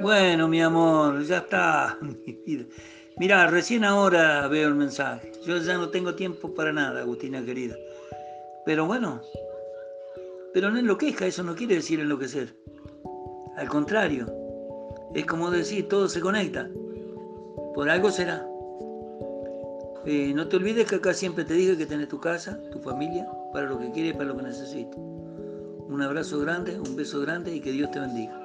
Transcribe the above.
Bueno, mi amor, ya está, mi vida. Mirá, recién ahora veo el mensaje. Yo ya no tengo tiempo para nada, Agustina querida. Pero bueno, pero no enloquezca, eso no quiere decir enloquecer. Al contrario, es como decir, todo se conecta. Por algo será. Eh, no te olvides que acá siempre te dije que tenés tu casa, tu familia, para lo que quieres y para lo que necesites. Un abrazo grande, un beso grande y que Dios te bendiga.